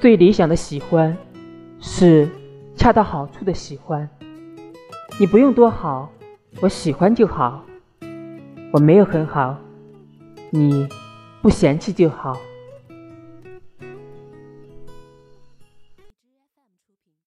最理想的喜欢是恰到好处的喜欢。你不用多好我喜欢就好。我没有很好你不嫌弃就好。